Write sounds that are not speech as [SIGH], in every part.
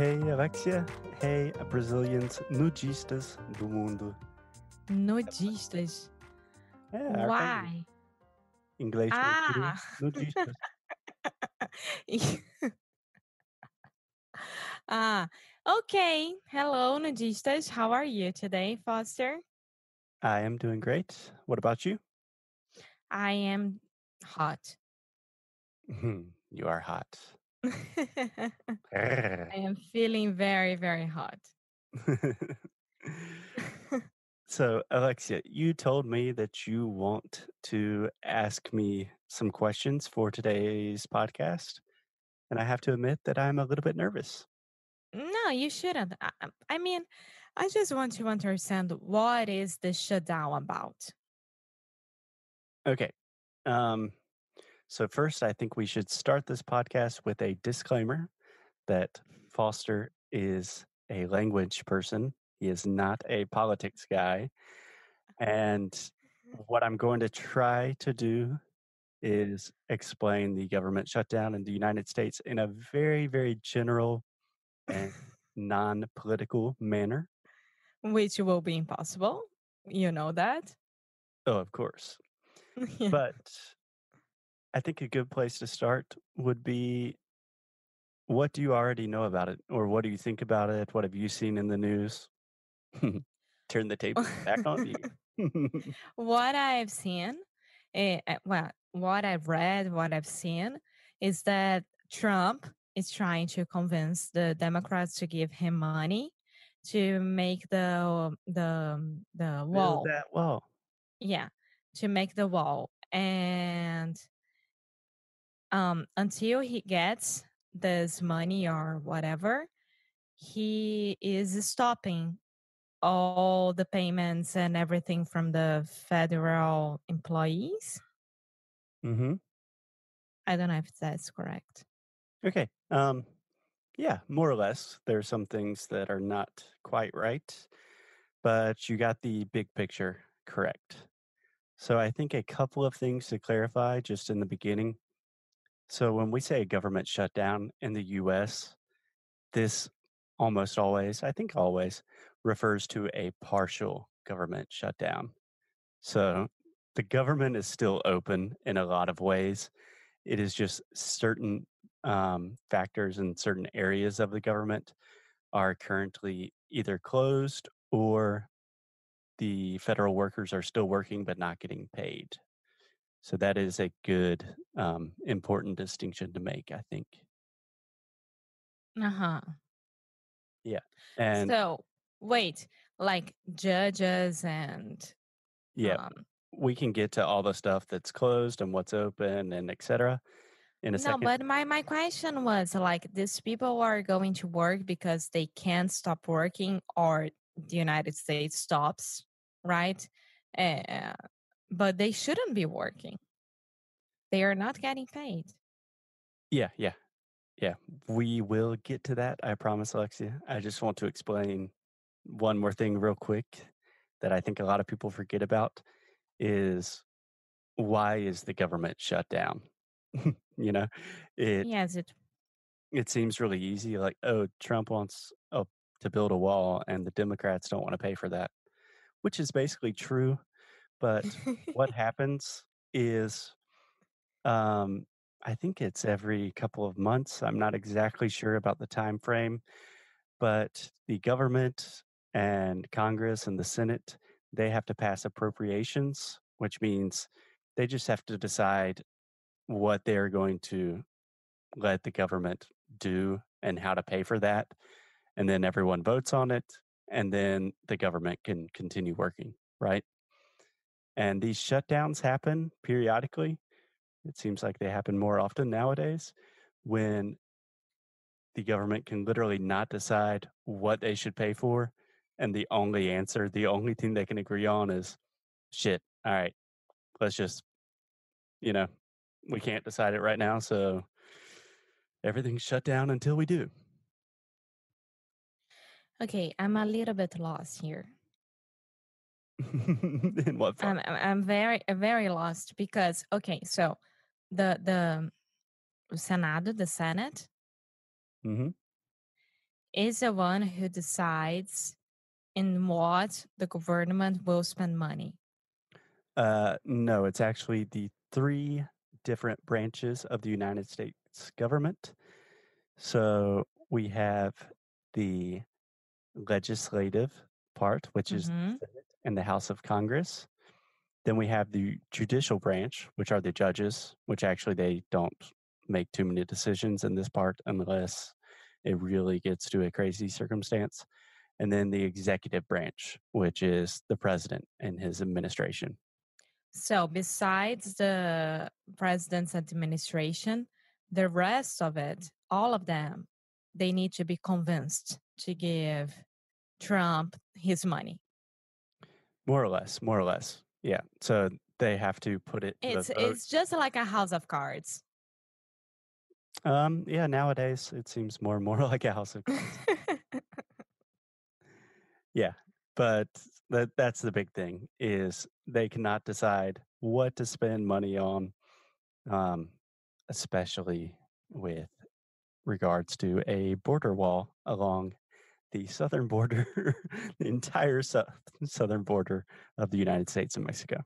Hey, Alexia. Hey, Brazilians nudistas do mundo. Nudistas. Arca- Why? Inglês Ah! [LAUGHS] nudistas. [LAUGHS] ah, okay. Hello, nudistas. How are you today, Foster? I am doing great. What about you? I am hot. you are hot. [LAUGHS] [LAUGHS] I am feeling very, very hot. [LAUGHS] so, Alexia, you told me that you want to ask me some questions for today's podcast. And I have to admit that I'm a little bit nervous. no, you shouldn't. I, I- mean, I just want to understand what is the shutdown about. Okay. Um, so first, I think we should start this podcast with a disclaimer that Foster is a language person. He is not a politics guy. And what I'm going to try to do is explain the government shutdown in the United States in a very, very general and [LAUGHS] non political manner. Which will be impossible. You know that. Oh, of course. [LAUGHS] Yeah. But I think a good place to start would be what do you already know about it? Or what do you think about it? What have you seen in the news? [LAUGHS] Turn the tables [LAUGHS] back on you. what I've seen, eh, eh, well, what I've read, what I've seen is that Trump is trying to convince the Democrats to give him money to make the the the wall. Build that wall. Yeah, to make the wall, and um, until he gets this money or whatever, he is stopping all the payments and everything from the federal employees. hmm I don't know if that's correct. Okay. Um, yeah, more or less. There are some things that are not quite right, but you got the big picture correct. So I think a couple of things to clarify just in the beginning. So when we say a government shutdown in the US, this almost always, I think always, refers to a partial government shutdown. So the government is still open in a lot of ways. It is just certain um, factors in certain areas of the government are currently either closed or the federal workers are still working but not getting paid. So that is a good, um, important distinction to make, I think. Uh huh. Yeah. And so wait, like judges and yeah, um, we can get to all the stuff that's closed and what's open and et cetera in a no, second. but my my question was like these people are going to work because they can't stop working or the United States stops, right? Uh, but they shouldn't be working. They are not getting paid. Yeah, yeah, yeah. We will get to that. I promise, Alexia. I just want to explain one more thing real quick that I think a lot of people forget about is why is the government shut down? [LAUGHS] you know, it yes, it it seems really easy. Like, oh, Trump wants to build a wall, and the Democrats don't want to pay for that, which is basically true. But what [LAUGHS] happens is um i think it's every couple of months i'm not exactly sure about the time frame but the government and congress and the senate they have to pass appropriations which means they just have to decide what they're going to let the government do and how to pay for that and then everyone votes on it and then the government can continue working right and these shutdowns happen periodically it seems like they happen more often nowadays when the government can literally not decide what they should pay for. And the only answer, the only thing they can agree on is shit. All right, let's just, you know, we can't decide it right now. So everything's shut down until we do. Okay, I'm a little bit lost here. [LAUGHS] In what I'm, form? I'm I'm very uh, very lost because okay, so the the Senado, the Senate, hmm is the one who decides in what the government will spend money. Uh, no, it's actually the three different branches of the United States government. So we have the legislative part, which is Mhm. Senate and the House of Congress. Then we have the judicial branch, which are the judges, which actually they don't make too many decisions in this part unless it really gets to a crazy circumstance. And then the executive branch, which is the president and his administration. So besides the president's administration, the rest of it, all of them, they need to be convinced to give Trump his money. More or less, more or less. Yeah. So they have to put it to It's it's just like a house of cards. Um, yeah, nowadays it seems more and more [LAUGHS] like a house of cards. [LAUGHS] Yeah. But that that's the big thing is they cannot decide what to spend money on, um, especially with regards to a border wall along the southern border, [LAUGHS] the entire sou- southern border of the United States and Mexico.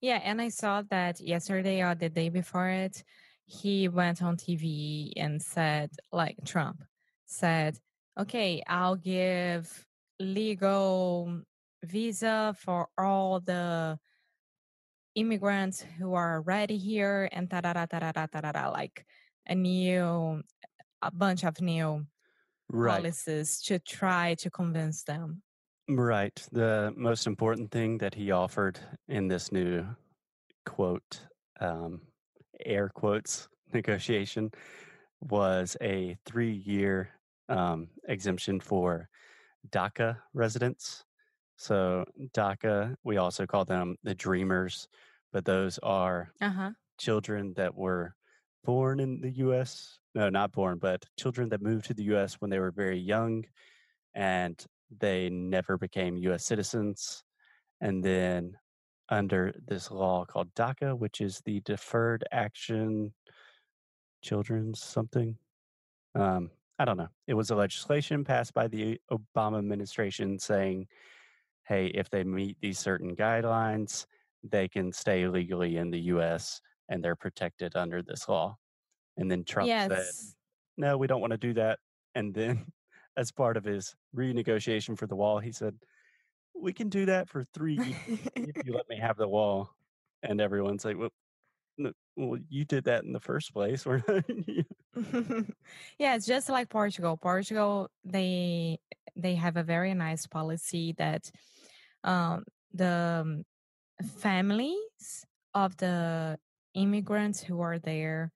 yeah, and I saw that yesterday or the day before it, he went on TV and said, like Trump said, okay, I'll give legal visa for all the immigrants who are already here and da da da da da da da like a new a bunch of new Right. policies to try to convince them. Right. The most important thing that he offered in this new quote, um, air quotes [LAUGHS] negotiation was a three year um, exemption for DACA residents. So, DACA, we also call them the Dreamers, but those are Uh-huh. children that were born in the US. No, not born, but children that moved to the US when they were very young and they never became US citizens. And then under this law called DACA, which is the Deferred Action Children's something. Um, I don't know. It was a legislation passed by the Obama administration saying, hey, if they meet these certain guidelines, they can stay legally in the US and they're protected under this law. And then Trump said, no, we don't want to do that. And then, [LAUGHS] as part of his renegotiation for the wall, he said, we can do that for three years if you [LAUGHS] let me have the wall. And everyone's like, well, no, well you did that in the first place. [LAUGHS] Yeah, it's just like Portugal. Portugal, they they have a very nice policy that um, the um, families of the immigrants who are there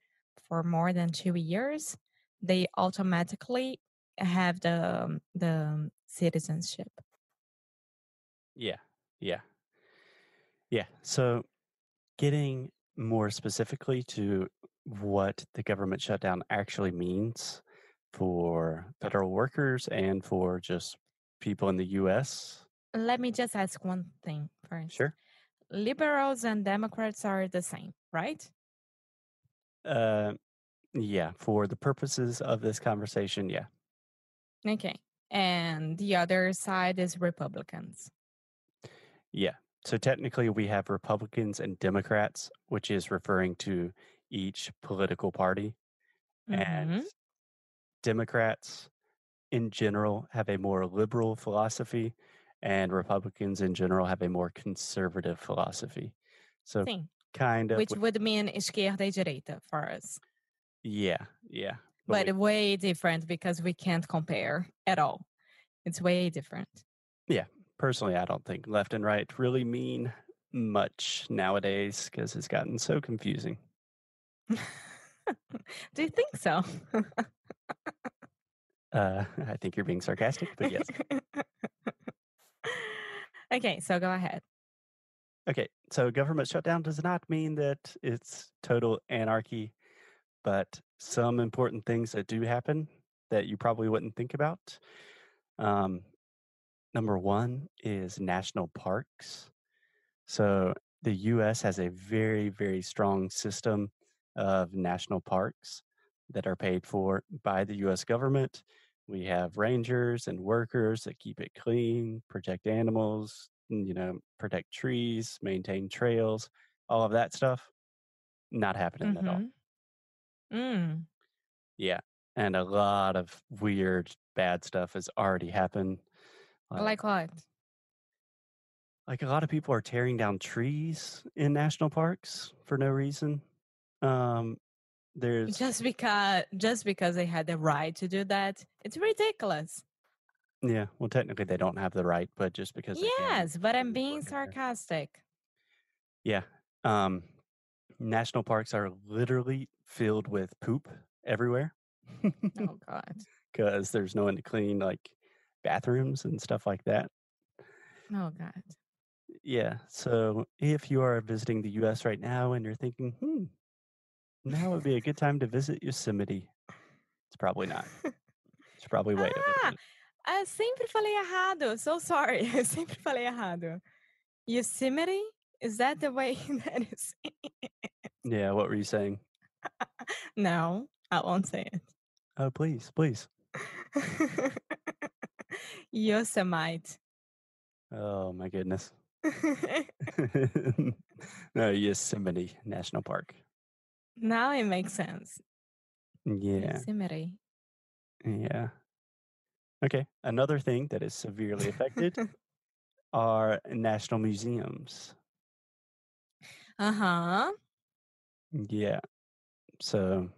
for more than two years, they automatically have the um, the citizenship. yeah, yeah, yeah. So, getting more specifically to what the government shutdown actually means for federal workers and for just people in the US. Let me just ask one thing first. Sure. Liberals and Democrats are the same, right? Uh, yeah, for the purposes of this conversation, yeah. Okay. And the other side is Republicans. Yeah. So technically, we have Republicans and Democrats, which is referring to each political party. And Mhm. Democrats in general have a more liberal philosophy, and Republicans in general have a more conservative philosophy. So, Sim. Kind of, Which would mean esquerda y direita for us. yeah, yeah. But we- way different because we can't compare at all. It's way different. Yeah, personally, I don't think left and right really mean much nowadays because it's gotten so confusing. [LAUGHS] Do you think so? Uh, I think you're being sarcastic, but yes. [LAUGHS] okay, so go ahead. Okay, so government shutdown does not mean that it's total anarchy, but some important things that do happen that you probably wouldn't think about. Um, number one is national parks. So the US has a very, very strong system of national parks that are paid for by the US government. We have rangers and workers that keep it clean, protect animals, you know, protect trees, maintain trails, all of that stuff. Not happening mm-hmm. at all. Mm-hmm. Mm. Yeah. And a lot of weird, bad stuff has already happened. Like, like what? Like a lot of people are tearing down trees in national parks for no reason. Um, there's just because just because they had the right to do that. It's ridiculous. Yeah, well, technically they don't have the right, but just because yes, but I'm being sarcastic. Yeah, um, national parks are literally filled with poop everywhere. oh [LAUGHS] God! Because there's no one to clean like bathrooms and stuff like that. Oh God! Yeah, so if you are visiting the U.S. right now and you're thinking, hmm, now would be a good time to visit Yosemite, it's probably not. [LAUGHS] It's probably wait ah, Ah, sempre falei errado. So sorry. Eu [LAUGHS] sempre falei errado. Yosemite? Is that the way [LAUGHS] that is? yeah, what were you saying? [LAUGHS] no, I won't say it. Oh, please, please. Yosemite. Oh, my goodness. no, Yosemite National Park. Now it makes sense. Yeah. Yosemite. Yeah. Okay. Another thing that is severely affected [LAUGHS] are national museums. Uh huh. Yeah. So,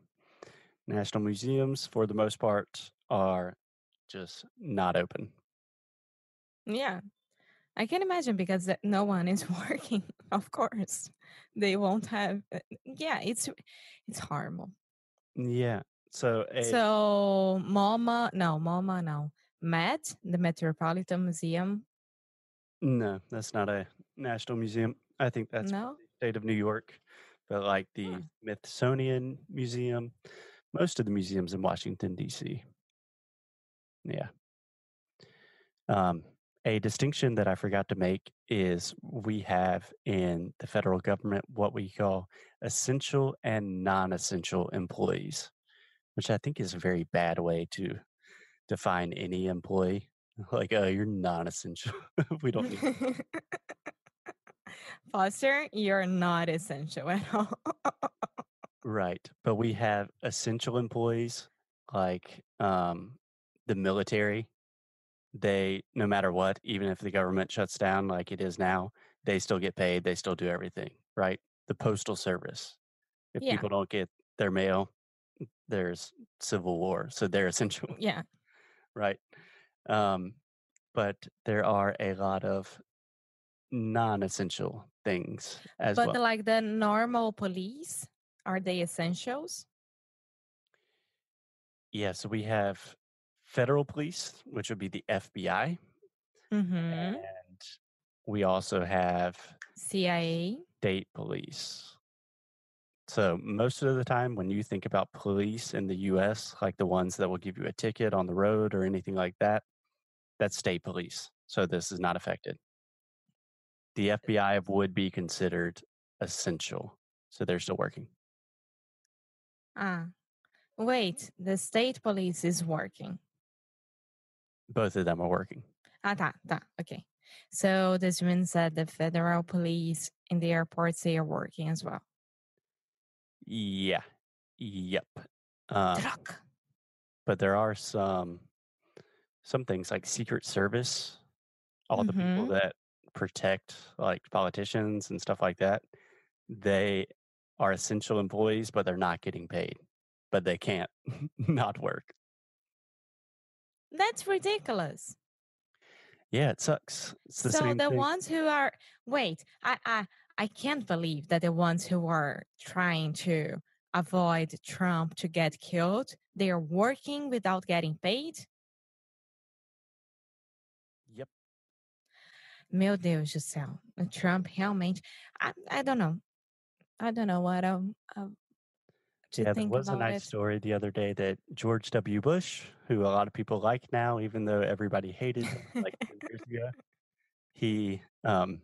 national museums, for the most part, are just not open. Yeah. I can imagine because no one is [LAUGHS] working. Of course, they won't have. Uh, yeah, it's it's horrible. Yeah. So a So MoMA, no, MoMA, no. Met, the Metropolitan Museum. No, that's not a national museum. I think that's No. state of New York. But like the Huh. Smithsonian Museum, most of the museums in Washington D.C. Yeah. Um, a distinction that I forgot to make is we have in the federal government what we call essential and non-essential employees which I think is a very bad way to define any employee. [LAUGHS] Like, oh, you're non-essential. [LAUGHS] we don't need. [LAUGHS] Foster, you're not essential at all. right, but we have essential employees like um, the military. They, no matter what, even if the government shuts down like it is now, they still get paid. They still do everything. Right. The postal service. If Yeah. people don't get their mail, there's civil war. So they're essential, [LAUGHS] Yeah. right? Um, but there are a lot of non-essential things as But well. the, like the normal police, are they essentials? Yeah, so we have federal police, which would be the FBI, Mm-hmm. and we also have CIA. state police. So most of the time when you think about police in the US, like the ones that will give you a ticket on the road or anything like that, that's state police. So this is not affected. The FBI would be considered essential. So they're still working. Ah, wait, the state police is working. Both of them are working. Ah, tá, tá, okay. So this means that the federal police in the airports they are working as well. Yeah. Yep. Um, Truck. but there are some some things like Secret Service, all the people Mhm. that protect like politicians and stuff like that. They are essential employees, but they're not getting paid. But they can't [LAUGHS] not work. That's ridiculous. Yeah, it sucks. It's the So same the thing. ones who are wait, I I I can't believe that the ones who are trying to avoid Trump to get killed, they are working without getting paid? Yep. Meu Deus do céu. O Trump realmente. I, I don't know. I don't know what um, um to Yeah, there was a nice it. story the other day that George W. Bush, who a lot of people like now, even though everybody hated him like [LAUGHS] 10 years ago, he um,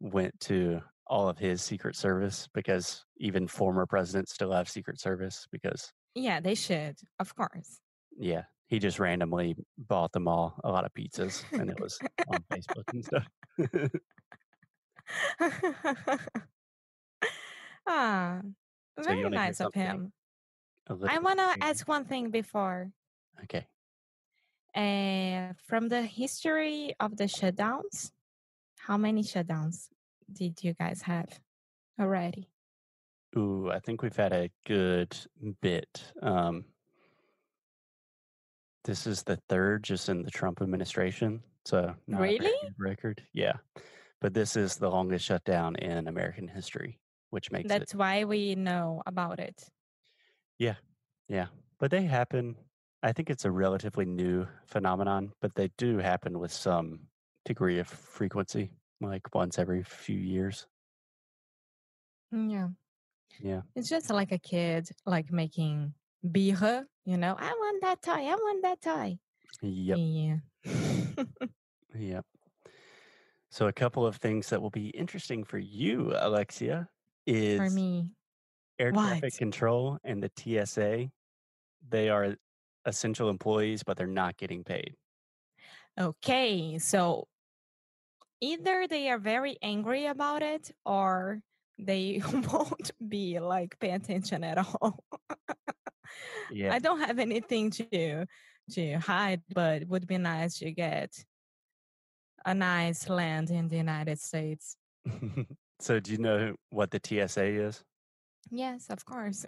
went to all of his Secret Service because even former presidents still have Secret Service because, Yeah, they should, of course. yeah, he just randomly bought them all a lot of pizzas and it was on Facebook and stuff. [LAUGHS] ah, So very nice of him. I want to ask one thing before. Okay. Uh, from the history of the shutdowns, how many shutdowns did you guys have already? Ooh, I think we've had a good bit. Um, this is the third just in the Trump administration. So Really? record. Yeah. But this is the longest shutdown in American history, which makes it, That's why we know about it. Yeah. Yeah. But they happen. I think it's a relatively new phenomenon, but they do happen with some degree of frequency, like once every few years. Mm, Yeah. Yeah. It's just like a kid, like making birra, you know, I want that toy, I want that toy. Yep. Yeah. Yep. So a couple of things that will be interesting for you, Alexia, [LAUGHS] is For me. air traffic What? control and the TSA. They are essential employees, but they're not getting paid. Okay. So either they are very angry about it or they [LAUGHS] won't be like pay attention at all. [LAUGHS] Yeah. I don't have anything to to hide, but it would be nice to get a nice land in the United States. [LAUGHS] so do you know what the TSA is? Yes, of course.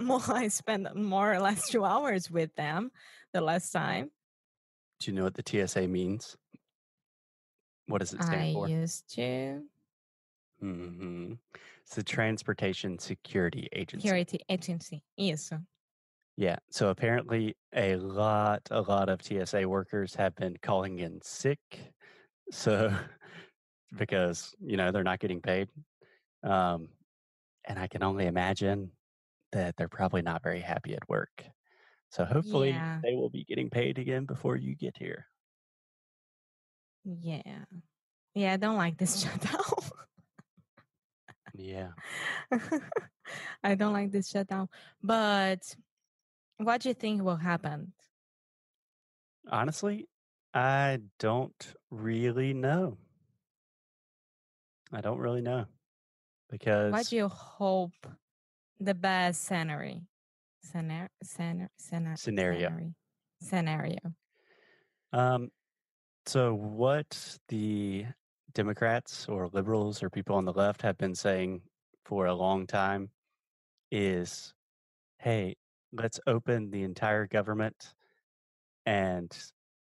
More, I spent more or less two hours with them the last time. Do you know what the TSA means? What does it stand I for? used to hmm It's the Transportation Security Agency. security agency. Yes. Yeah. So apparently, a lot, a lot of TSA workers have been calling in sick. So, [LAUGHS] because, you know, they're not getting paid. Um, and I can only imagine that they're probably not very happy at work. So hopefully Yeah. they will be getting paid again before you get here. Yeah. Yeah, I don't like this [LAUGHS] shutdown. Yeah. [LAUGHS] I don't like this shutdown. But what do you think will happen? Honestly, I don't really know. I don't really know because. What do you hope the best scenario? Scenario? Scenario? Scenario. Scenario. Um, so what the Democrats or liberals or people on the left have been saying for a long time is, hey, let's open the entire government and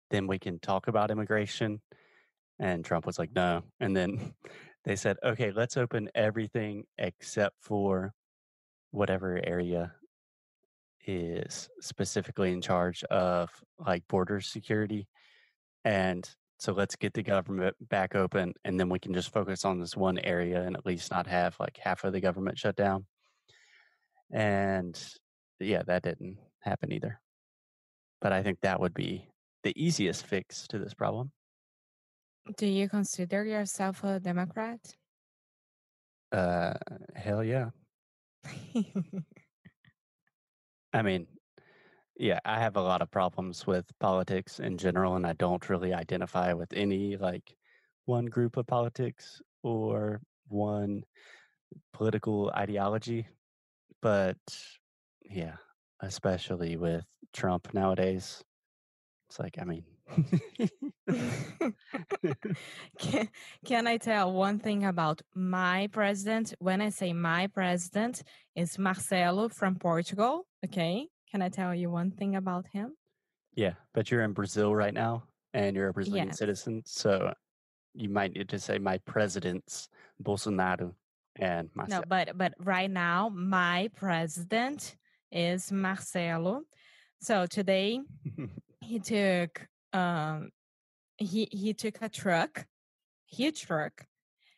then we can talk about immigration. And Trump was like, no. And then [LAUGHS] they said, okay, let's open everything except for whatever area is specifically in charge of like border security. And so let's get the government back open and then we can just focus on this one area and at least not have like half of the government shut down. And yeah, that didn't happen either. But I think that would be the easiest fix to this problem. Do you consider yourself a Democrat? Uh, hell yeah. [LAUGHS] I mean, yeah, I have a lot of problems with politics in general, and I don't really identify with any like one group of politics or one political ideology. But yeah, especially with Trump nowadays, it's like, I mean, [LAUGHS] can, can I tell one thing about my president? When I say my president, is Marcelo from Portugal. Okay. Can I tell you one thing about him? yeah, but you're in Brazil right now and you're a Brazilian Yes. citizen. So you might need to say my president's Bolsonaro and Marcelo. No, but but right now, my president is Marcelo. So today [LAUGHS] he took um he he took a truck, huge truck,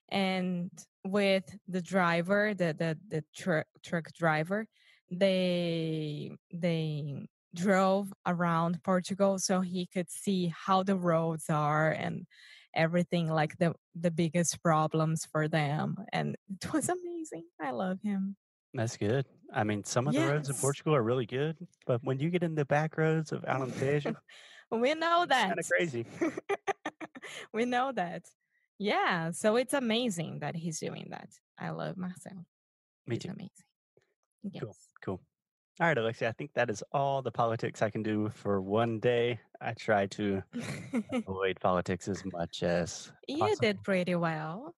and with the driver, the the the truck truck driver, they they drove around Portugal so he could see how the roads are and everything like the the biggest problems for them and it was mm. amazing i love him That's good. I mean, some of the roads in Portugal are really good, but when you get in the back roads of Alentejo, [LAUGHS] we know it's kind that of crazy. [LAUGHS] we know that yeah so it's amazing that he's doing that i love marcel Me he's too. amazing. Yes Cool. All right, Alexia, I think that is all the politics I can do for one day. I try to [LAUGHS] avoid politics as much as you possible. did pretty well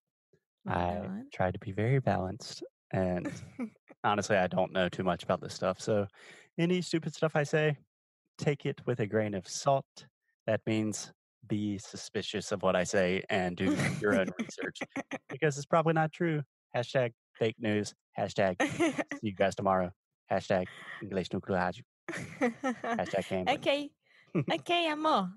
well I done try to be very balanced. And [LAUGHS] honestly, I don't know too much about this stuff. So any stupid stuff I say, take it with a grain of salt. That means be suspicious of what I say and do your own research [LAUGHS] because it's probably not true. Hashtag fake news. Hashtag see you guys tomorrow. Hashtag English no Rádio. [LAUGHS] Hashtag gambling. okay [LAUGHS] okay amor